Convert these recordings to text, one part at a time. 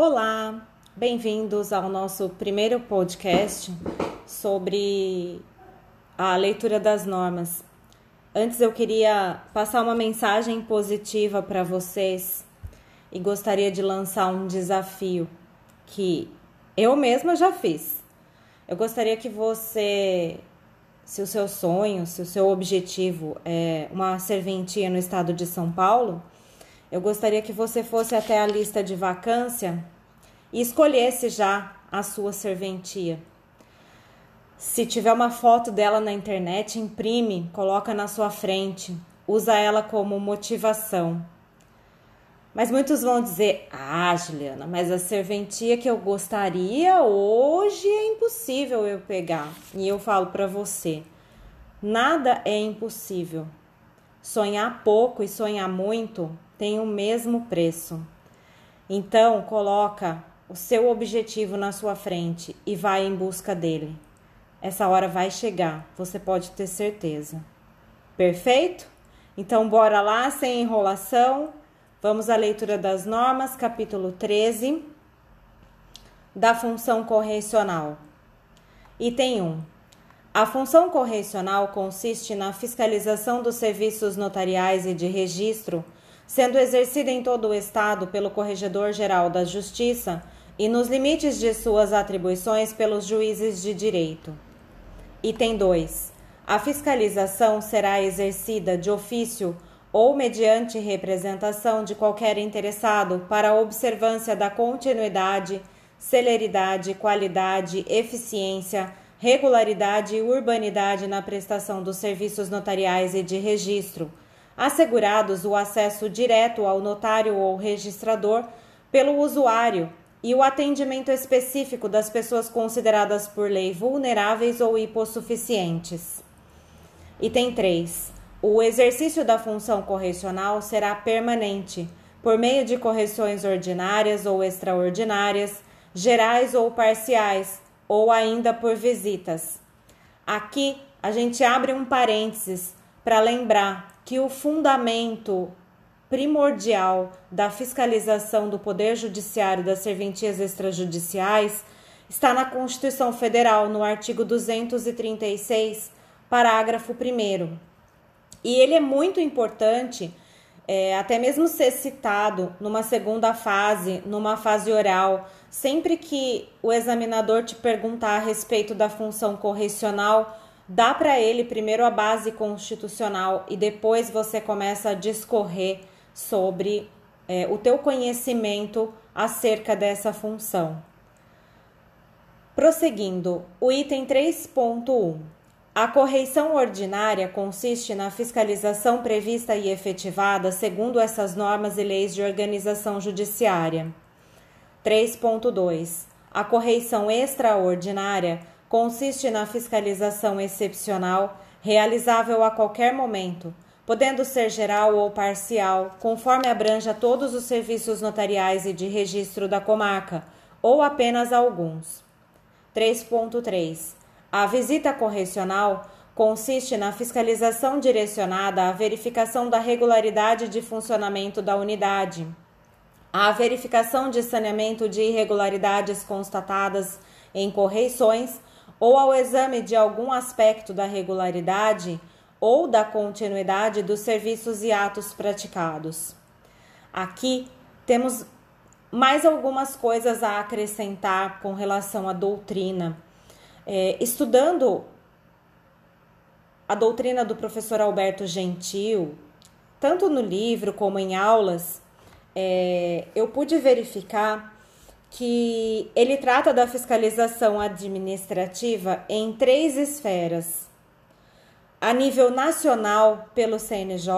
Olá, bem-vindos ao nosso primeiro podcast sobre a leitura das normas. Antes eu queria passar uma mensagem positiva para vocês e gostaria de lançar um desafio que eu mesma já fiz. Eu gostaria que você, se o seu sonho, se o seu objetivo é uma serventia no estado de São Paulo, eu gostaria que você fosse até a lista de vacância e escolhesse já a sua serventia. Se tiver uma foto dela na internet, imprime, coloca na sua frente, usa ela como motivação. Mas muitos vão dizer: Ah, Juliana, mas a serventia que eu gostaria hoje é impossível eu pegar. E eu falo para você: nada é impossível. Sonhar pouco e sonhar muito tem o mesmo preço. Então, coloca o seu objetivo na sua frente e vai em busca dele. Essa hora vai chegar, você pode ter certeza. Perfeito? Então, bora lá, sem enrolação. Vamos à leitura das normas, capítulo 13, da função correcional. Item 1. A função correcional consiste na fiscalização dos serviços notariais e de registro sendo exercida em todo o Estado pelo Corregedor-Geral da Justiça e nos limites de suas atribuições pelos juízes de direito. Item 2. A fiscalização será exercida de ofício ou mediante representação de qualquer interessado para observância da continuidade, celeridade, qualidade, eficiência, regularidade e urbanidade na prestação dos serviços notariais e de registro assegurados o acesso direto ao notário ou registrador pelo usuário e o atendimento específico das pessoas consideradas por lei vulneráveis ou hipossuficientes. Item 3. O exercício da função correcional será permanente, por meio de correções ordinárias ou extraordinárias, gerais ou parciais, ou ainda por visitas. Aqui a gente abre um parênteses para lembrar que o fundamento primordial da fiscalização do Poder Judiciário das serventias extrajudiciais está na Constituição Federal, no artigo 236, parágrafo 1. E ele é muito importante, é, até mesmo ser citado numa segunda fase, numa fase oral, sempre que o examinador te perguntar a respeito da função correcional dá para ele primeiro a base constitucional e depois você começa a discorrer sobre é, o teu conhecimento acerca dessa função. Prosseguindo, o item 3.1. A correição ordinária consiste na fiscalização prevista e efetivada segundo essas normas e leis de organização judiciária. 3.2. A correição extraordinária consiste na fiscalização excepcional, realizável a qualquer momento, podendo ser geral ou parcial, conforme abranja todos os serviços notariais e de registro da comarca, ou apenas alguns. 3.3. A visita correcional consiste na fiscalização direcionada à verificação da regularidade de funcionamento da unidade, à verificação de saneamento de irregularidades constatadas em correições ou ao exame de algum aspecto da regularidade ou da continuidade dos serviços e atos praticados. Aqui temos mais algumas coisas a acrescentar com relação à doutrina. É, estudando a doutrina do professor Alberto Gentil, tanto no livro como em aulas, é, eu pude verificar que ele trata da fiscalização administrativa em três esferas: a nível nacional pelo CNJ,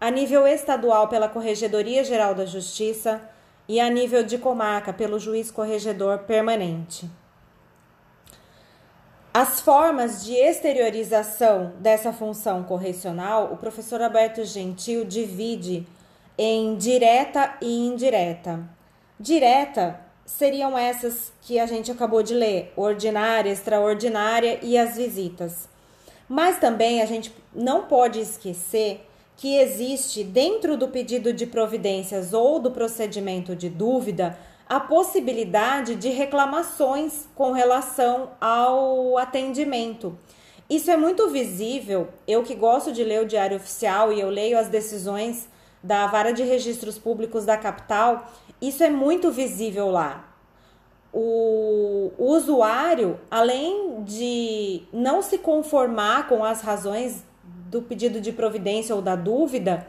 a nível estadual pela Corregedoria Geral da Justiça e a nível de comarca pelo juiz corregedor permanente. As formas de exteriorização dessa função correcional, o professor Alberto Gentil divide em direta e indireta. Direta seriam essas que a gente acabou de ler: ordinária, extraordinária e as visitas. Mas também a gente não pode esquecer que existe dentro do pedido de providências ou do procedimento de dúvida a possibilidade de reclamações com relação ao atendimento. Isso é muito visível. Eu que gosto de ler o Diário Oficial e eu leio as decisões da Vara de Registros Públicos da capital, isso é muito visível lá. O, usuário, além de não se conformar com as razões do pedido de providência ou da dúvida,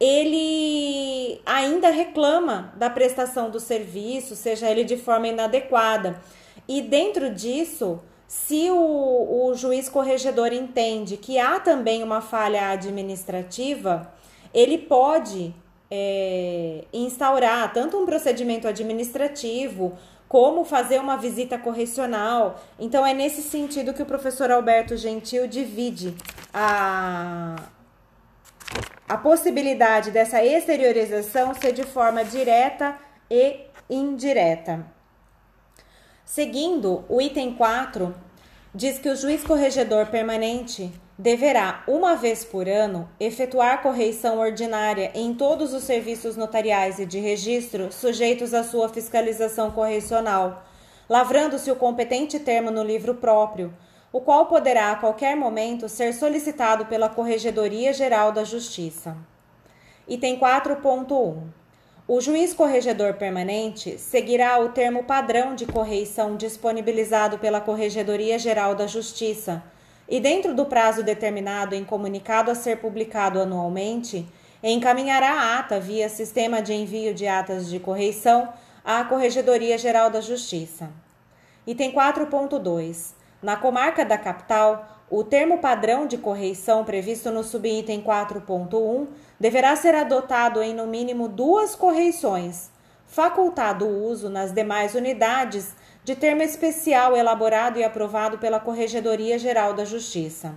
ele ainda reclama da prestação do serviço, seja ele de forma inadequada. E dentro disso, se o, o juiz corregedor entende que há também uma falha administrativa, ele pode é, instaurar tanto um procedimento administrativo como fazer uma visita correcional. Então, é nesse sentido que o professor Alberto Gentil divide a, a possibilidade dessa exteriorização ser de forma direta e indireta. Seguindo, o item 4 diz que o juiz corregedor permanente deverá, uma vez por ano, efetuar correição ordinária em todos os serviços notariais e de registro sujeitos à sua fiscalização correcional, lavrando-se o competente termo no livro próprio, o qual poderá a qualquer momento ser solicitado pela Corregedoria Geral da Justiça. Item 4.1 o juiz corregedor permanente seguirá o termo padrão de correição disponibilizado pela Corregedoria Geral da Justiça e, dentro do prazo determinado em comunicado a ser publicado anualmente, encaminhará a ata via sistema de envio de atas de correição à Corregedoria Geral da Justiça. Item 4.2. Na comarca da capital, o termo padrão de correição previsto no subitem 4.1 deverá ser adotado em no mínimo duas correições, facultado o uso nas demais unidades de termo especial elaborado e aprovado pela Corregedoria Geral da Justiça.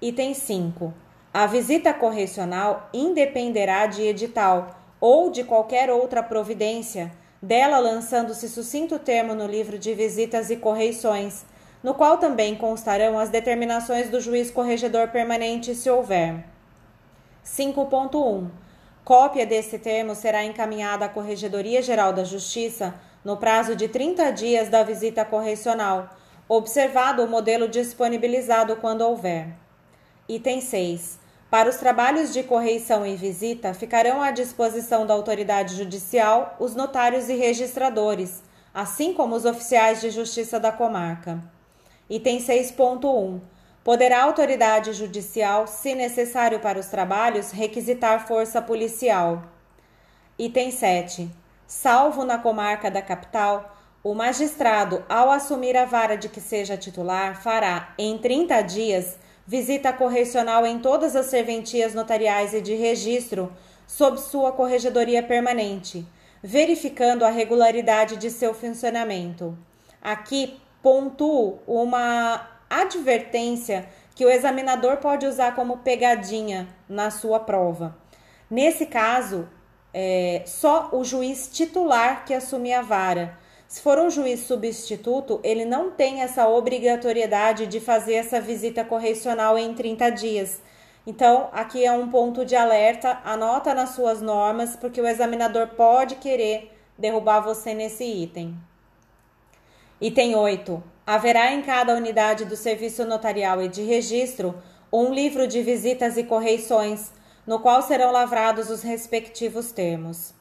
Item 5. A visita correcional independerá de edital ou de qualquer outra providência, dela lançando-se sucinto termo no livro de visitas e correições no qual também constarão as determinações do juiz corregedor permanente, se houver. 5.1. Cópia desse termo será encaminhada à Corregedoria Geral da Justiça no prazo de 30 dias da visita correcional, observado o modelo disponibilizado quando houver. Item 6. Para os trabalhos de correição e visita, ficarão à disposição da autoridade judicial os notários e registradores, assim como os oficiais de justiça da comarca. Item 6.1. Poderá a autoridade judicial, se necessário para os trabalhos, requisitar força policial. Item 7. Salvo na comarca da capital, o magistrado, ao assumir a vara de que seja titular, fará, em 30 dias, visita correcional em todas as serventias notariais e de registro, sob sua corregedoria permanente, verificando a regularidade de seu funcionamento. Aqui pontuo uma advertência que o examinador pode usar como pegadinha na sua prova. Nesse caso, é só o juiz titular que assume a vara. Se for um juiz substituto, ele não tem essa obrigatoriedade de fazer essa visita correcional em 30 dias. Então, aqui é um ponto de alerta, anota nas suas normas, porque o examinador pode querer derrubar você nesse item. Item 8. Haverá em cada unidade do serviço notarial e de registro um livro de visitas e correições, no qual serão lavrados os respectivos termos.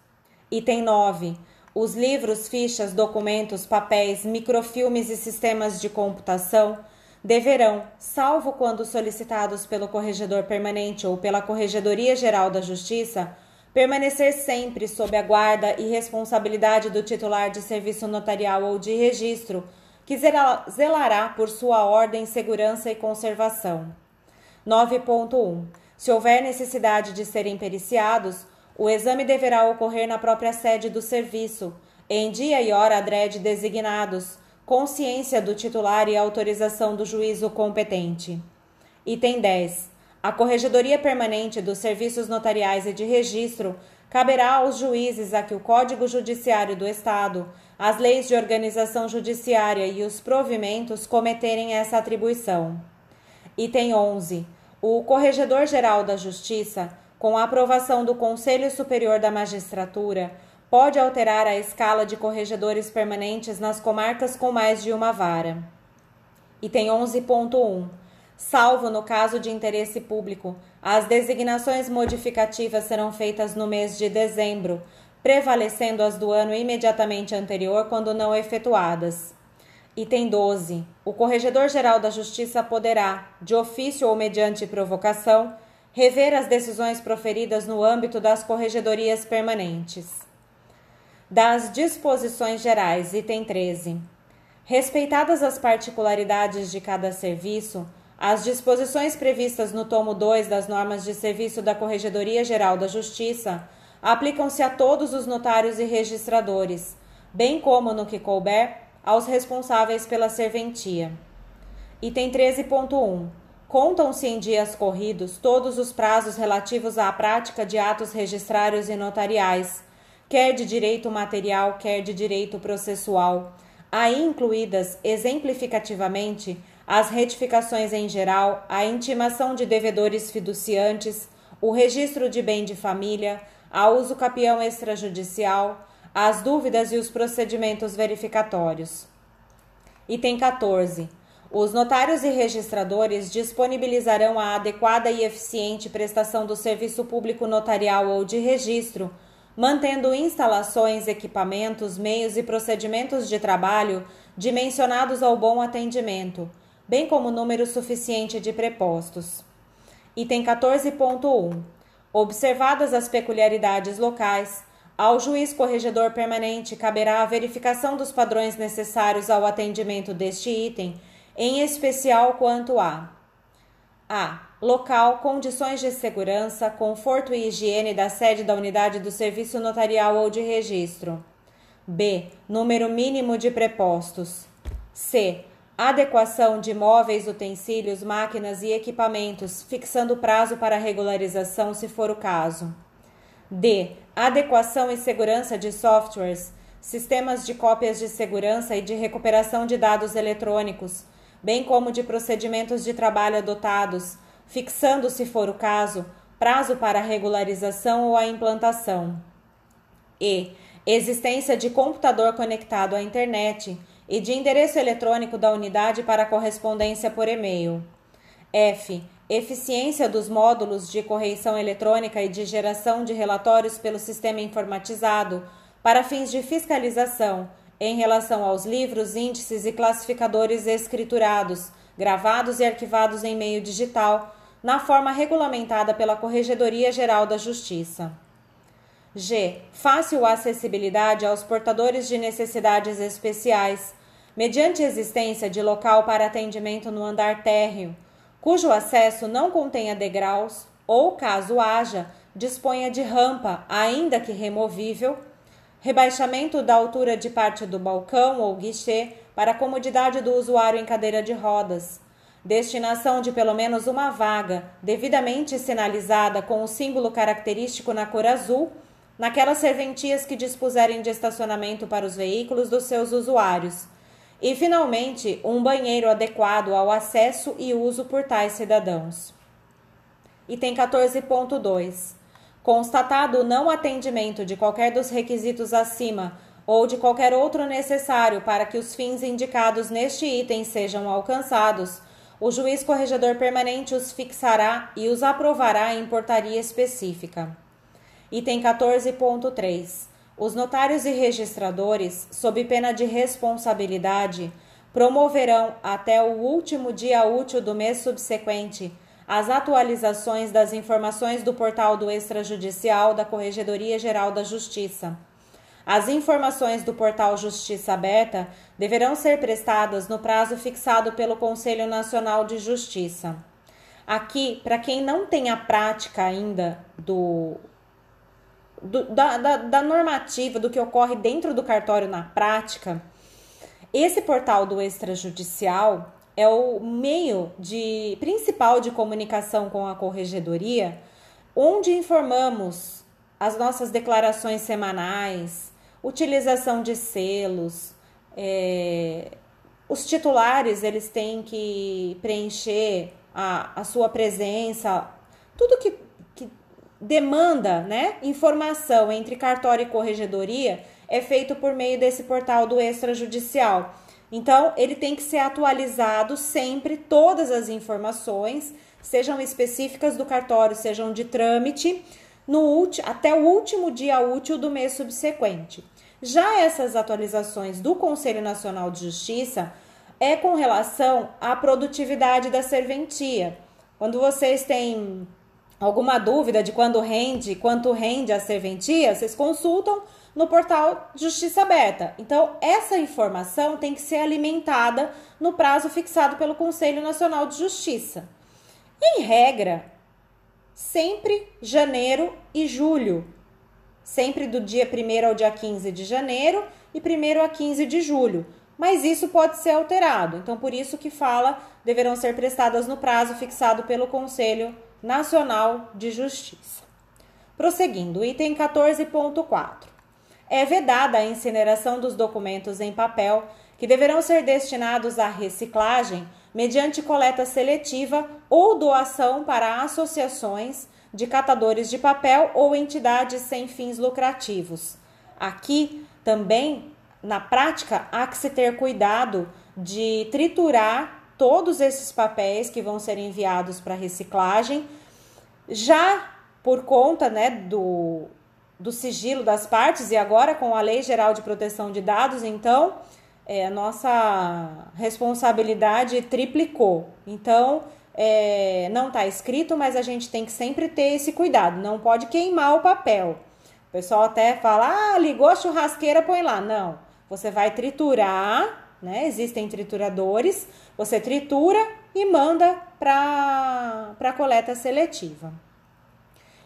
Item 9. Os livros, fichas, documentos, papéis, microfilmes e sistemas de computação deverão, salvo quando solicitados pelo corregedor permanente ou pela Corregedoria Geral da Justiça, permanecer sempre sob a guarda e responsabilidade do titular de serviço notarial ou de registro, que zelará por sua ordem, segurança e conservação. 9.1. Se houver necessidade de serem periciados, o exame deverá ocorrer na própria sede do serviço, em dia e hora adrede designados, consciência do titular e autorização do juízo competente. Item 10. A Corregedoria Permanente dos Serviços Notariais e de Registro caberá aos juízes a que o Código Judiciário do Estado, as leis de organização judiciária e os provimentos cometerem essa atribuição. Item 11. O Corregedor-Geral da Justiça, com a aprovação do Conselho Superior da Magistratura, pode alterar a escala de corregedores permanentes nas comarcas com mais de uma vara. Item 11.1. Salvo no caso de interesse público, as designações modificativas serão feitas no mês de dezembro, prevalecendo as do ano imediatamente anterior quando não efetuadas. Item 12. O Corregedor-Geral da Justiça poderá, de ofício ou mediante provocação, rever as decisões proferidas no âmbito das corregedorias permanentes. Das disposições gerais, item 13. Respeitadas as particularidades de cada serviço, as disposições previstas no tomo 2 das normas de serviço da Corregedoria Geral da Justiça aplicam-se a todos os notários e registradores, bem como, no que couber, aos responsáveis pela serventia. Item 13.1. Contam-se em dias corridos todos os prazos relativos à prática de atos registrários e notariais, quer de direito material, quer de direito processual, aí incluídas exemplificativamente as retificações em geral, a intimação de devedores fiduciantes, o registro de bem de família, a uso capião extrajudicial, as dúvidas e os procedimentos verificatórios. Item 14. Os notários e registradores disponibilizarão a adequada e eficiente prestação do serviço público notarial ou de registro, mantendo instalações, equipamentos, meios e procedimentos de trabalho dimensionados ao bom atendimento, bem como número suficiente de prepostos. Item 14.1. Observadas as peculiaridades locais, ao juiz corregedor permanente caberá a verificação dos padrões necessários ao atendimento deste item, em especial quanto a a. Local, condições de segurança, conforto e higiene da sede da unidade do serviço notarial ou de registro. B. Número mínimo de prepostos. C. Adequação de móveis, utensílios, máquinas e equipamentos, fixando prazo para regularização, se for o caso. D. Adequação e segurança de softwares, sistemas de cópias de segurança e de recuperação de dados eletrônicos, bem como de procedimentos de trabalho adotados, fixando, se for o caso, prazo para a regularização ou a implantação. E. Existência de computador conectado à internet e de endereço eletrônico da unidade para correspondência por e-mail. F eficiência dos módulos de correição eletrônica e de geração de relatórios pelo sistema informatizado para fins de fiscalização em relação aos livros, índices e classificadores escriturados, gravados e arquivados em meio digital, na forma regulamentada pela Corregedoria Geral da Justiça. G. Fácil acessibilidade aos portadores de necessidades especiais, mediante existência de local para atendimento no andar térreo cujo acesso não contenha degraus ou, caso haja, disponha de rampa, ainda que removível, rebaixamento da altura de parte do balcão ou guichê para comodidade do usuário em cadeira de rodas, destinação de pelo menos uma vaga, devidamente sinalizada com o símbolo característico na cor azul, naquelas serventias que dispuserem de estacionamento para os veículos dos seus usuários e, finalmente, um banheiro adequado ao acesso e uso por tais cidadãos. Item 14.2. Constatado o não atendimento de qualquer dos requisitos acima ou de qualquer outro necessário para que os fins indicados neste item sejam alcançados, o juiz corregedor permanente os fixará e os aprovará em portaria específica. Item 14.3. Os notários e registradores, sob pena de responsabilidade, promoverão até o último dia útil do mês subsequente as atualizações das informações do portal do extrajudicial da Corregedoria Geral da Justiça. As informações do portal Justiça Aberta deverão ser prestadas no prazo fixado pelo Conselho Nacional de Justiça. Aqui, para quem não tem a prática ainda do do, da, da, da normativa, do que ocorre dentro do cartório na prática, esse portal do extrajudicial é o meio de principal de comunicação com a corregedoria, onde informamos as nossas declarações semanais, utilização de selos, é, os titulares eles têm que preencher a, a sua presença, tudo que demanda, né, informação entre cartório e corregedoria é feito por meio desse portal do extrajudicial. Então, ele tem que ser atualizado sempre, todas as informações, sejam específicas do cartório, sejam de trâmite, no até o último dia útil do mês subsequente. Já essas atualizações do Conselho Nacional de Justiça é com relação à produtividade da serventia. Quando vocês têm alguma dúvida de quando rende, quanto rende a serventia, vocês consultam no portal Justiça Aberta. Então, essa informação tem que ser alimentada no prazo fixado pelo Conselho Nacional de Justiça. Em regra, sempre janeiro e julho. Sempre do dia 1 ao dia 15 de janeiro e 1 a 15 de julho. Mas isso pode ser alterado. Então, por isso que fala deverão ser prestadas no prazo fixado pelo Conselho Nacional de Justiça. Prosseguindo, item 14.4 é vedada a incineração dos documentos em papel que deverão ser destinados à reciclagem mediante coleta seletiva ou doação para associações de catadores de papel ou entidades sem fins lucrativos. Aqui também, na prática, há que se ter cuidado de triturar todos esses papéis que vão ser enviados para reciclagem, já por conta né, do, do sigilo das partes e agora com a Lei Geral de Proteção de Dados, então é, a nossa responsabilidade triplicou. Então, é, não está escrito, mas a gente tem que sempre ter esse cuidado, não pode queimar o papel. O pessoal até fala, ah, ligou a churrasqueira, põe lá. Não, você vai triturar, né? Existem trituradores, você tritura e manda para a coleta seletiva.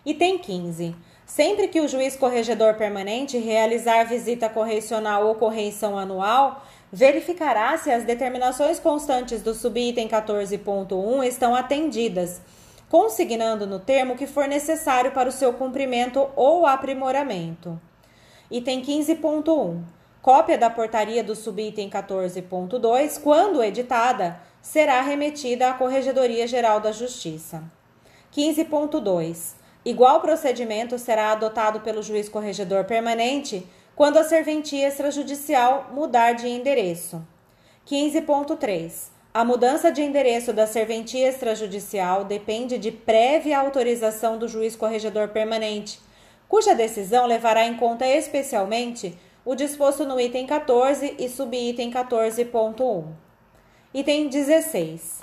Item 15. Sempre que o juiz corregedor permanente realizar visita correcional ou correição anual, verificará se as determinações constantes do subitem 14.1 estão atendidas, consignando no termo que for necessário para o seu cumprimento ou aprimoramento. Item 15.1. Cópia da portaria do subitem 14.2, quando editada, será remetida à Corregedoria Geral da Justiça. 15.2. Igual procedimento será adotado pelo juiz corregedor permanente quando a serventia extrajudicial mudar de endereço. 15.3. A mudança de endereço da serventia extrajudicial depende de prévia autorização do juiz corregedor permanente, cuja decisão levará em conta especialmente o disposto no item 14 e subitem 14.1. Item 16.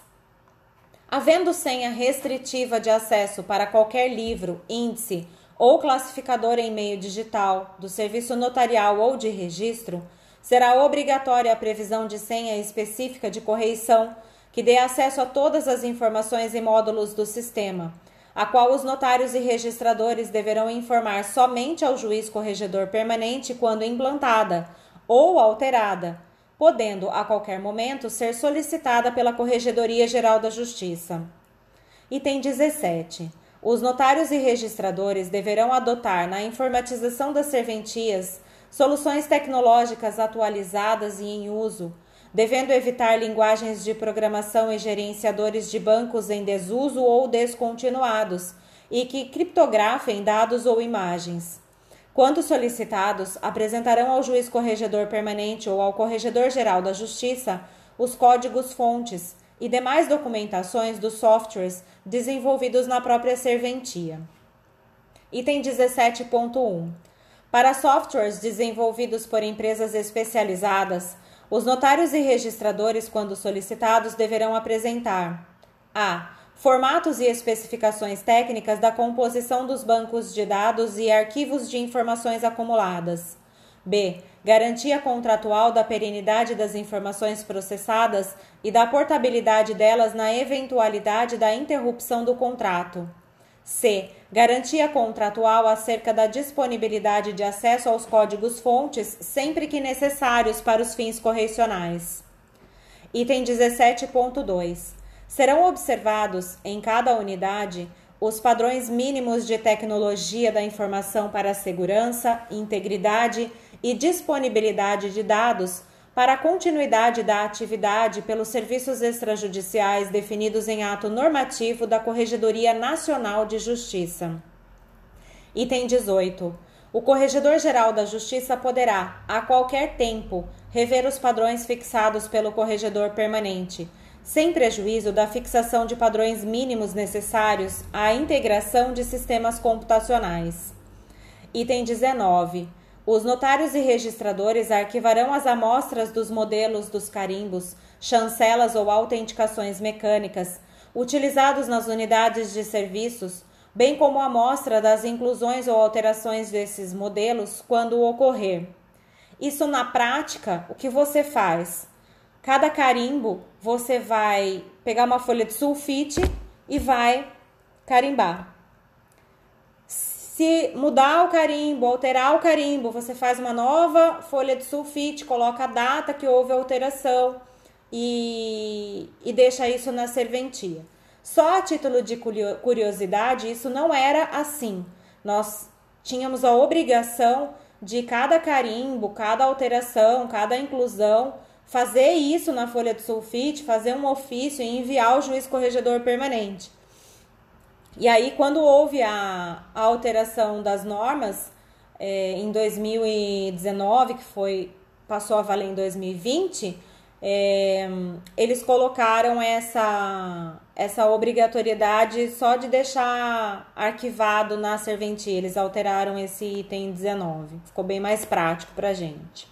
Havendo senha restritiva de acesso para qualquer livro, índice ou classificador em meio digital, do serviço notarial ou de registro, será obrigatória a previsão de senha específica de correição que dê acesso a todas as informações e módulos do sistema, a qual os notários e registradores deverão informar somente ao juiz corregedor permanente quando implantada ou alterada podendo a qualquer momento ser solicitada pela Corregedoria Geral da Justiça. Item 17. Os notários e registradores deverão adotar na informatização das serventias soluções tecnológicas atualizadas e em uso, devendo evitar linguagens de programação e gerenciadores de bancos em desuso ou descontinuados e que criptografem dados ou imagens. Quando solicitados, apresentarão ao juiz corregedor permanente ou ao corregedor geral da Justiça os códigos fontes e demais documentações dos softwares desenvolvidos na própria serventia. Item 17.1. Para softwares desenvolvidos por empresas especializadas, os notários e registradores, quando solicitados, deverão apresentar: a formatos e especificações técnicas da composição dos bancos de dados e arquivos de informações acumuladas. B. Garantia contratual da perenidade das informações processadas e da portabilidade delas na eventualidade da interrupção do contrato. C. Garantia contratual acerca da disponibilidade de acesso aos códigos-fontes sempre que necessários para os fins correcionais. Item 17.2 Serão observados em cada unidade os padrões mínimos de tecnologia da informação para segurança, integridade e disponibilidade de dados para a continuidade da atividade pelos serviços extrajudiciais definidos em ato normativo da Corregedoria Nacional de Justiça. Item 18. O Corregedor-Geral da Justiça poderá, a qualquer tempo, rever os padrões fixados pelo Corregedor Permanente, sem prejuízo da fixação de padrões mínimos necessários à integração de sistemas computacionais. Item 19. Os notários e registradores arquivarão as amostras dos modelos dos carimbos, chancelas ou autenticações mecânicas utilizados nas unidades de serviços, bem como a amostra das inclusões ou alterações desses modelos quando ocorrer. Isso na prática, o que você faz? Cada carimbo você vai pegar uma folha de sulfite e vai carimbar. Se mudar o carimbo, alterar o carimbo, você faz uma nova folha de sulfite, coloca a data que houve a alteração e, e deixa isso na serventia. Só a título de curiosidade, isso não era assim. Nós tínhamos a obrigação de cada carimbo, cada alteração, cada inclusão, fazer isso na folha de sulfite, fazer um ofício e enviar ao juiz corregedor permanente. E aí, quando houve a, a alteração das normas é, em 2019, que foi passou a valer em 2020, é, eles colocaram essa, essa obrigatoriedade só de deixar arquivado na serventia. Eles alteraram esse item 19. Ficou bem mais prático para gente.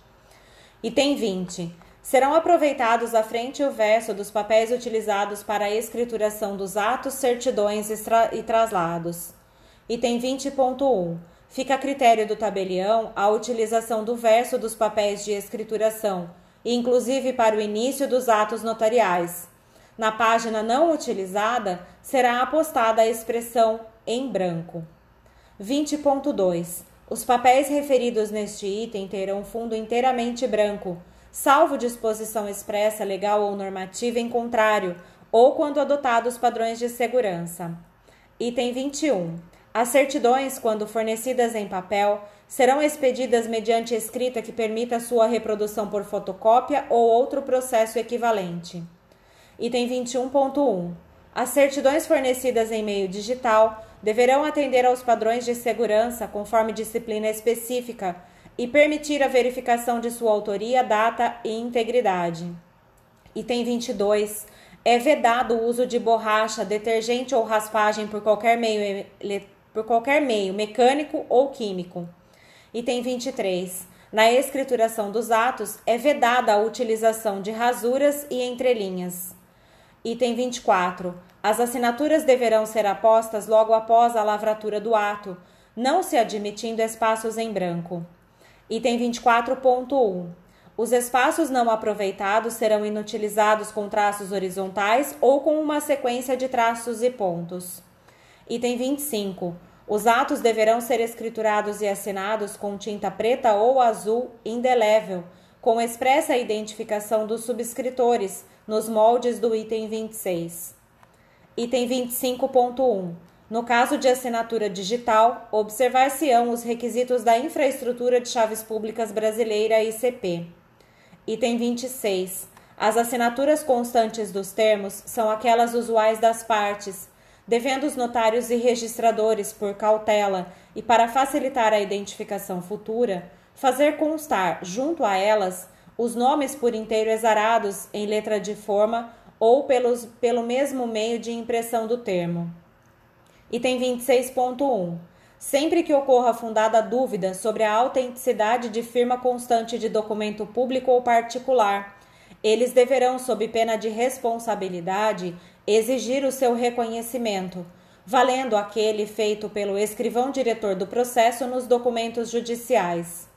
Item 20. Serão aproveitados a frente e o verso dos papéis utilizados para a escrituração dos atos, certidões e traslados. Item 20.1. Fica a critério do tabelião a utilização do verso dos papéis de escrituração inclusive para o início dos atos notariais. Na página não utilizada, será apostada a expressão em branco. 20.2. Os papéis referidos neste item terão fundo inteiramente branco, salvo disposição expressa, legal ou normativa em contrário, ou quando adotados padrões de segurança. Item 21. As certidões, quando fornecidas em papel, serão expedidas mediante escrita que permita sua reprodução por fotocópia ou outro processo equivalente. Item 21.1. As certidões fornecidas em meio digital deverão atender aos padrões de segurança conforme disciplina específica e permitir a verificação de sua autoria, data e integridade. Item 22. É vedado o uso de borracha, detergente ou raspagem por qualquer meio, por qualquer meio mecânico ou químico. Item 23. Na escrituração dos atos, é vedada a utilização de rasuras e entrelinhas. Item 24. As assinaturas deverão ser apostas logo após a lavratura do ato, não se admitindo espaços em branco. Item 24.1. Os espaços não aproveitados serão inutilizados com traços horizontais ou com uma sequência de traços e pontos. Item 25. Os atos deverão ser escriturados e assinados com tinta preta ou azul indelével, com expressa identificação dos subscritores, nos moldes do item 26. Item 25.1. No caso de assinatura digital, observar-se-ão os requisitos da Infraestrutura de Chaves Públicas Brasileira ICP. Item 26. As assinaturas constantes dos termos são aquelas usuais das partes, devendo os notários e registradores, por cautela e para facilitar a identificação futura, fazer constar, junto a elas, os nomes por inteiro exarados em letra de forma ou pelos, pelo mesmo meio de impressão do termo. Item 26.1. Sempre que ocorra fundada dúvida sobre a autenticidade de firma constante de documento público ou particular, eles deverão, sob pena de responsabilidade, exigir o seu reconhecimento, valendo aquele feito pelo escrivão diretor do processo nos documentos judiciais.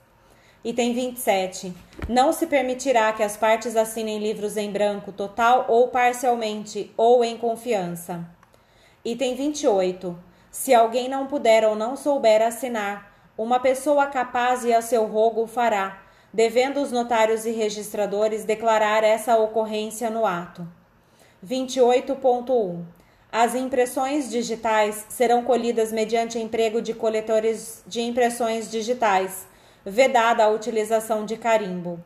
Item 27. Não se permitirá que as partes assinem livros em branco total ou parcialmente ou em confiança. Item 28. Se alguém não puder ou não souber assinar, uma pessoa capaz e a seu rogo fará, devendo os notários e registradores declarar essa ocorrência no ato. 28.1. As impressões digitais serão colhidas mediante emprego de coletores de impressões digitais, vedada a utilização de carimbo.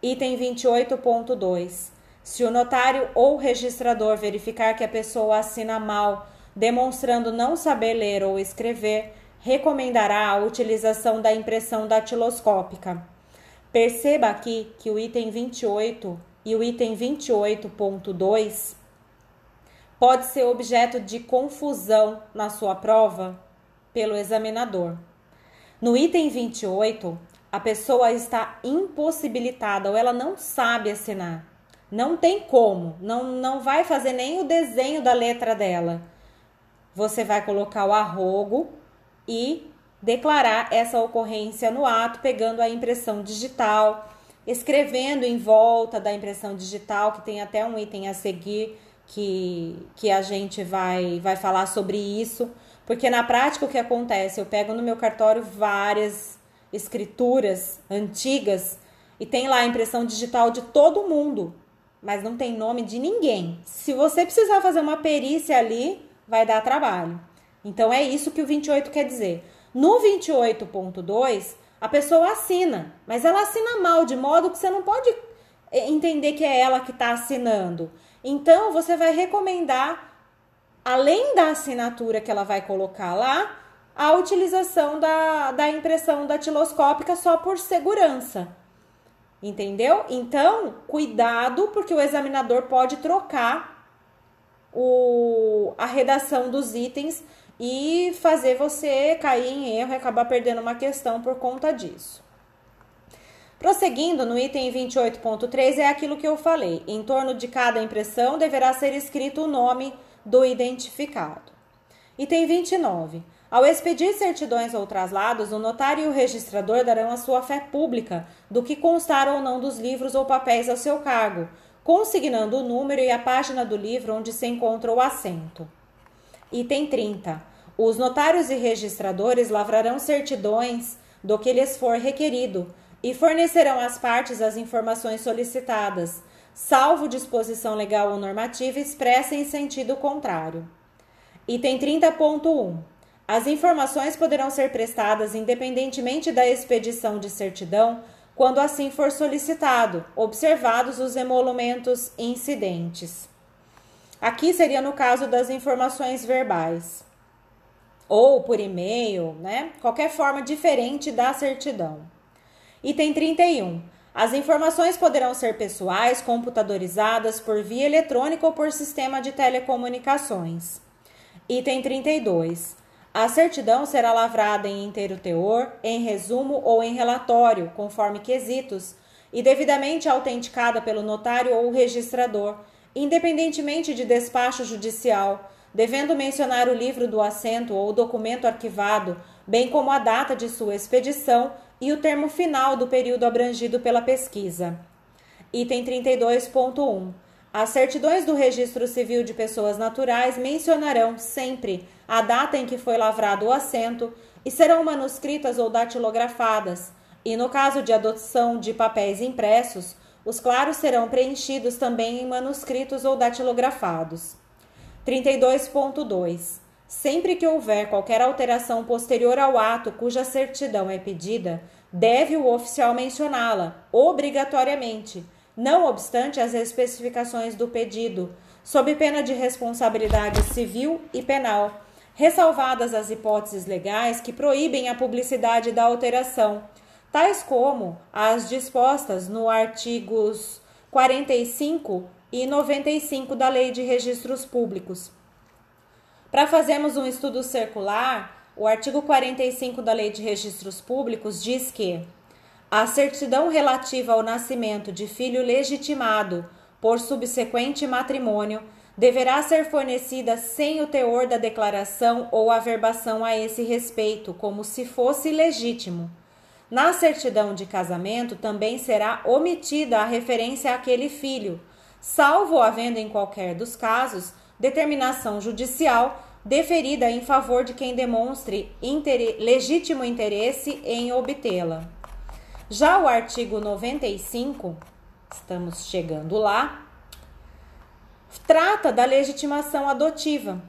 Item 28.2. Se o notário ou registrador verificar que a pessoa assina mal, demonstrando não saber ler ou escrever, recomendará a utilização da impressão datiloscópica. Perceba aqui que o item 28 e o item 28.2 pode ser objeto de confusão na sua prova pelo examinador. No item 28, a pessoa está impossibilitada ou ela não sabe assinar. Não tem como, não, não vai fazer nem o desenho da letra dela. Você vai colocar o arrogo e declarar essa ocorrência no ato, pegando a impressão digital, escrevendo em volta da impressão digital, que tem até um item a seguir que, que a gente vai, vai falar sobre isso. Porque na prática o que acontece? Eu pego no meu cartório várias escrituras antigas e tem lá a impressão digital de todo mundo, mas não tem nome de ninguém. Se você precisar fazer uma perícia ali, vai dar trabalho. Então é isso que o 28 quer dizer. No 28.2, a pessoa assina, mas ela assina mal, de modo que você não pode eh, entender que é ela que está assinando. Então, você vai recomendar, além da assinatura que ela vai colocar lá, a utilização da, da impressão datiloscópica só por segurança. Entendeu? Então, cuidado, porque o examinador pode trocar o, a redação dos itens e fazer você cair em erro e acabar perdendo uma questão por conta disso. Prosseguindo no item 28.3 é aquilo que eu falei. Em torno de cada impressão deverá ser escrito o nome do identificado. Item 29. Ao expedir certidões ou traslados, o notário e o registrador darão a sua fé pública do que constar ou não dos livros ou papéis ao seu cargo, consignando o número e a página do livro onde se encontra o assento. Item 30. Os notários e registradores lavrarão certidões do que lhes for requerido e fornecerão às partes as informações solicitadas, salvo disposição legal ou normativa expressa em sentido contrário. Item 30.1. As informações poderão ser prestadas independentemente da expedição de certidão, quando assim for solicitado, observados os emolumentos incidentes. Aqui seria no caso das informações verbais ou por e-mail, né? Qualquer forma diferente da certidão. Item 31. As informações poderão ser pessoais, computadorizadas por via eletrônica ou por sistema de telecomunicações. Item 32. A certidão será lavrada em inteiro teor, em resumo ou em relatório, conforme quesitos, e devidamente autenticada pelo notário ou registrador, independentemente de despacho judicial, devendo mencionar o livro do assento ou documento arquivado, bem como a data de sua expedição e o termo final do período abrangido pela pesquisa. Item 32.1. As certidões do Registro Civil de Pessoas Naturais mencionarão sempre a data em que foi lavrado o assento e serão manuscritas ou datilografadas, e no caso de adoção de papéis impressos, os claros serão preenchidos também em manuscritos ou datilografados. 32.2. Sempre que houver qualquer alteração posterior ao ato cuja certidão é pedida, deve o oficial mencioná-la, obrigatoriamente, não obstante as especificações do pedido, sob pena de responsabilidade civil e penal, ressalvadas as hipóteses legais que proíbem a publicidade da alteração, tais como as dispostas no artigos 45 e 95 da Lei de Registros Públicos. Para fazermos um estudo circular, o artigo 45 da Lei de Registros Públicos diz que a certidão relativa ao nascimento de filho legitimado por subsequente matrimônio deverá ser fornecida sem o teor da declaração ou averbação a esse respeito, como se fosse legítimo. Na certidão de casamento também será omitida a referência àquele filho, salvo havendo em qualquer dos casos determinação judicial deferida em favor de quem demonstre inter... legítimo interesse em obtê-la. Já o artigo 95, estamos chegando lá, trata da legitimação adotiva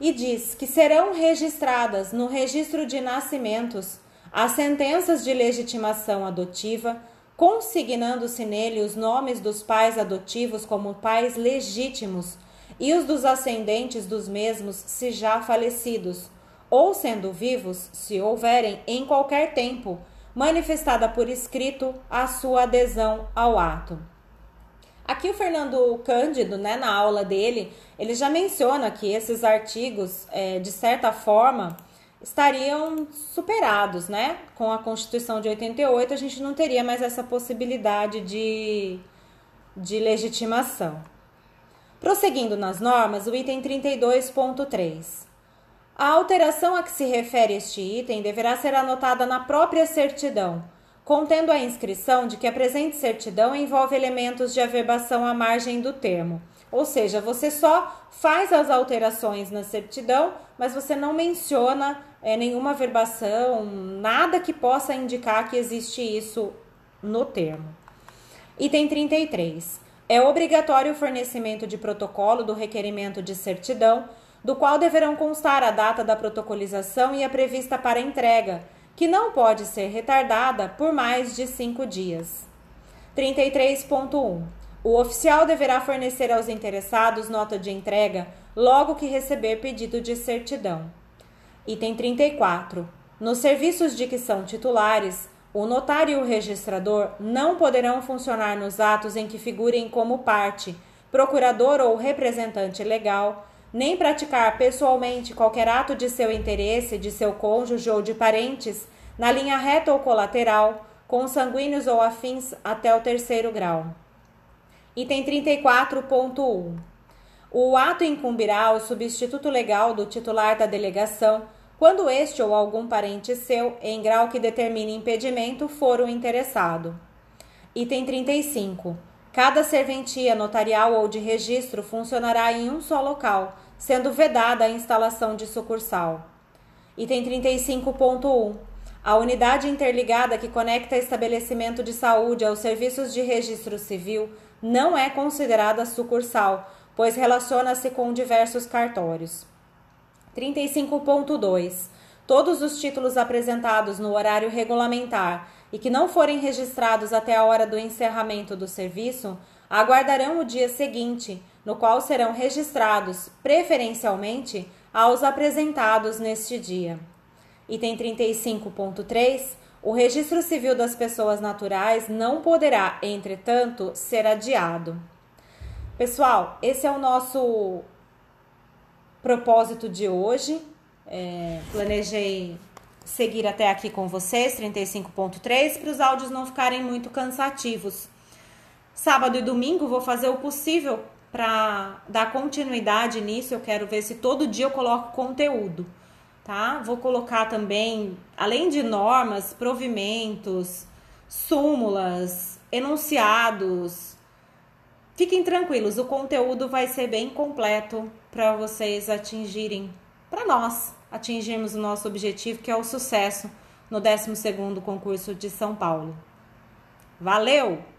e diz que serão registradas no registro de nascimentos as sentenças de legitimação adotiva consignando-se nele os nomes dos pais adotivos como pais legítimos e os dos ascendentes dos mesmos, se já falecidos, ou sendo vivos, se houverem, em qualquer tempo, manifestada por escrito a sua adesão ao ato. Aqui o Fernando Cândido, né, na aula dele, ele já menciona que esses artigos, é, de certa forma, estariam superados, né? Com a Constituição de 88, a gente não teria mais essa possibilidade de, de legitimação. Prosseguindo nas normas, o item 32.3. A alteração a que se refere este item deverá ser anotada na própria certidão, contendo a inscrição de que a presente certidão envolve elementos de averbação à margem do termo. Ou seja, você só faz as alterações na certidão, mas você não menciona é, nenhuma verbação, nada que possa indicar que existe isso no termo. Item 33. É obrigatório o fornecimento de protocolo do requerimento de certidão, do qual deverão constar a data da protocolização e a prevista para entrega, que não pode ser retardada por mais de cinco dias. 33.1. O oficial deverá fornecer aos interessados nota de entrega logo que receber pedido de certidão. Item 34. Nos serviços de que são titulares, o notário e o registrador não poderão funcionar nos atos em que figurem como parte, procurador ou representante legal, nem praticar pessoalmente qualquer ato de seu interesse, de seu cônjuge ou de parentes, na linha reta ou colateral, com sanguíneos ou afins até o terceiro grau. Item 34.1. O ato incumbirá ao substituto legal do titular da delegação quando este ou algum parente seu, em grau que determine impedimento, for o interessado. Item 35. Cada serventia notarial ou de registro funcionará em um só local, sendo vedada a instalação de sucursal. Item 35.1. A unidade interligada que conecta estabelecimento de saúde aos serviços de registro civil não é considerada sucursal, pois relaciona-se com diversos cartórios. 35.2. Todos os títulos apresentados no horário regulamentar e que não forem registrados até a hora do encerramento do serviço aguardarão o dia seguinte, no qual serão registrados, preferencialmente, aos apresentados neste dia. Item 35.3. O registro civil das pessoas naturais não poderá, entretanto, ser adiado. Pessoal, esse é o nosso propósito de hoje. É, planejei seguir até aqui com vocês, 35.3, para os áudios não ficarem muito cansativos. Sábado e domingo vou fazer o possível para dar continuidade nisso. Eu quero ver se todo dia eu coloco conteúdo, tá? Vou colocar também, além de normas, provimentos, súmulas, enunciados. Fiquem tranquilos, o conteúdo vai ser bem completo para vocês atingirem, para nós atingirmos o nosso objetivo, que é o sucesso no 12º concurso de São Paulo. Valeu!